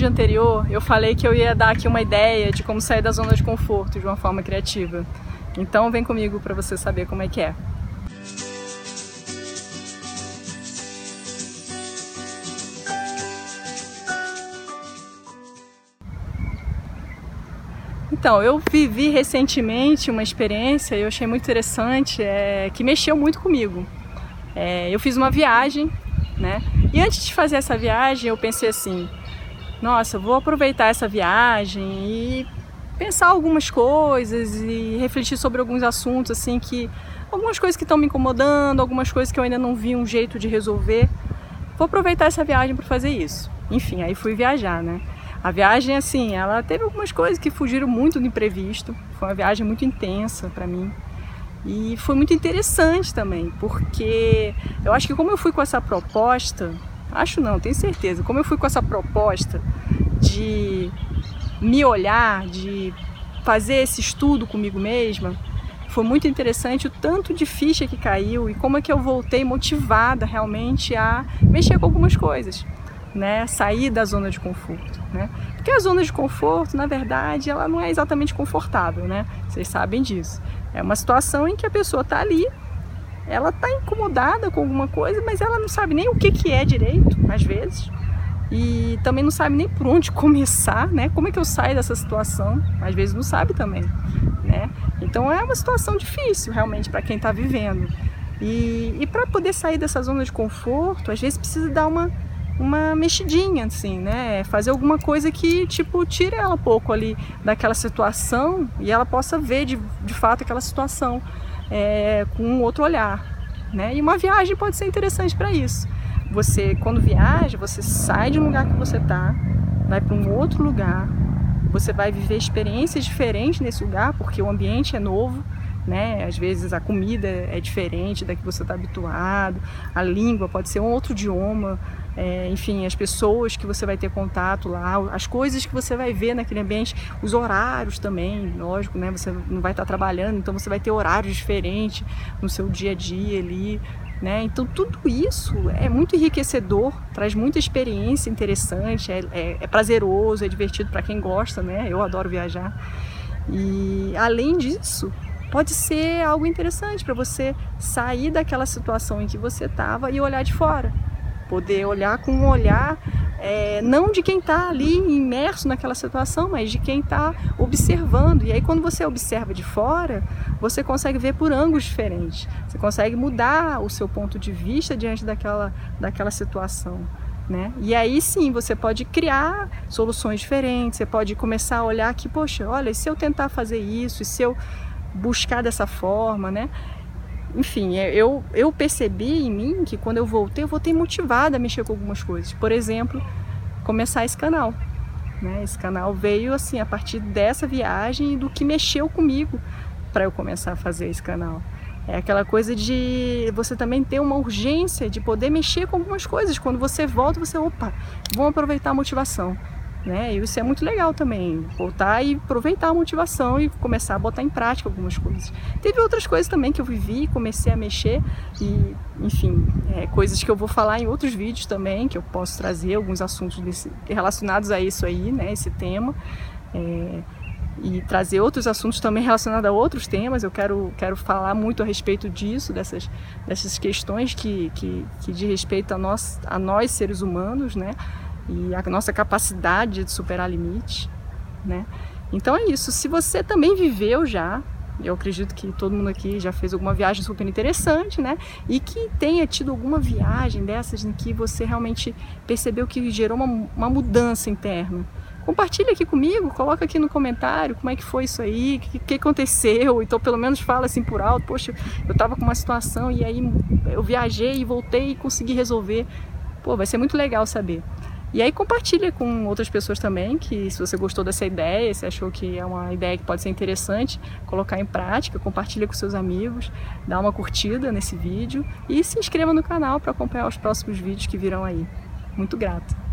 vídeo anterior eu falei que eu ia dar aqui uma ideia de como sair da zona de conforto de uma forma criativa. Então vem comigo para você saber como é que é. Então, eu vivi recentemente uma experiência e eu achei muito interessante, é, que mexeu muito comigo. É, eu fiz uma viagem, né? E antes de fazer essa viagem, eu pensei assim: nossa, vou aproveitar essa viagem e pensar algumas coisas e refletir sobre alguns assuntos, assim, que. algumas coisas que estão me incomodando, algumas coisas que eu ainda não vi um jeito de resolver. Vou aproveitar essa viagem para fazer isso. Enfim, aí fui viajar, né? A viagem, assim, ela teve algumas coisas que fugiram muito do imprevisto. Foi uma viagem muito intensa para mim. E foi muito interessante também, porque eu acho que como eu fui com essa proposta, acho não, tenho certeza, como eu fui com essa proposta de me olhar, de fazer esse estudo comigo mesma, foi muito interessante o tanto de ficha que caiu e como é que eu voltei motivada realmente a mexer com algumas coisas né, sair da zona de conforto, né? Porque a zona de conforto, na verdade, ela não é exatamente confortável, né? Vocês sabem disso. É uma situação em que a pessoa está ali, ela está incomodada com alguma coisa, mas ela não sabe nem o que, que é direito, às vezes, e também não sabe nem por onde começar, né? Como é que eu saio dessa situação? Às vezes não sabe também, né? Então é uma situação difícil realmente para quem está vivendo. E, e para poder sair dessa zona de conforto, às vezes precisa dar uma uma mexidinha, assim, né? Fazer alguma coisa que, tipo, tire ela um pouco ali daquela situação e ela possa ver de, de fato aquela situação é, com um outro olhar, né? E uma viagem pode ser interessante para isso. Você, quando viaja, você sai de um lugar que você está, vai para um outro lugar, você vai viver experiências diferentes nesse lugar, porque o ambiente é novo, né? Às vezes a comida é diferente da que você está habituado, a língua pode ser um outro idioma, é, enfim, as pessoas que você vai ter contato lá, as coisas que você vai ver naquele ambiente, os horários também, lógico, né? Você não vai estar trabalhando, então você vai ter horários diferentes no seu dia a dia ali. Né? Então tudo isso é muito enriquecedor, traz muita experiência interessante, é, é, é prazeroso, é divertido para quem gosta, né? Eu adoro viajar. E além disso, pode ser algo interessante para você sair daquela situação em que você estava e olhar de fora poder olhar com um olhar é, não de quem está ali imerso naquela situação, mas de quem está observando. E aí, quando você observa de fora, você consegue ver por ângulos diferentes. Você consegue mudar o seu ponto de vista diante daquela, daquela situação. Né? E aí sim você pode criar soluções diferentes, você pode começar a olhar que, poxa, olha, e se eu tentar fazer isso, e se eu buscar dessa forma, né? Enfim, é, eu, eu percebi em mim que quando eu voltei, eu voltei motivada a mexer com algumas coisas. Por exemplo, começar esse canal. Né? Esse canal veio assim a partir dessa viagem e do que mexeu comigo para eu começar a fazer esse canal. É aquela coisa de você também ter uma urgência de poder mexer com algumas coisas. Quando você volta, você, opa, vamos aproveitar a motivação né? E isso é muito legal também, voltar e aproveitar a motivação e começar a botar em prática algumas coisas. Teve outras coisas também que eu vivi, comecei a mexer e, enfim, é, coisas que eu vou falar em outros vídeos também, que eu posso trazer alguns assuntos desse, relacionados a isso aí, né? Esse tema. É, e trazer outros assuntos também relacionados a outros temas. Eu quero, quero falar muito a respeito disso, dessas, dessas questões que, que, que de respeito a nós, a nós seres humanos, né? E a nossa capacidade de superar limites, né? Então é isso. Se você também viveu já, eu acredito que todo mundo aqui já fez alguma viagem super interessante, né? E que tenha tido alguma viagem dessas em que você realmente percebeu que gerou uma, uma mudança interna. Compartilha aqui comigo, coloca aqui no comentário como é que foi isso aí, o que, que, aconteceu, então pelo menos fala assim por alto, poxa, eu tava com uma situação e aí eu viajei e voltei e consegui resolver. Pô, vai ser muito legal saber. E aí compartilha com outras pessoas também, que se você gostou dessa ideia, se achou que é uma ideia que pode ser interessante, colocar em prática, compartilha com seus amigos, dá uma curtida nesse vídeo e se inscreva no canal para acompanhar os próximos vídeos que virão aí. Muito grato!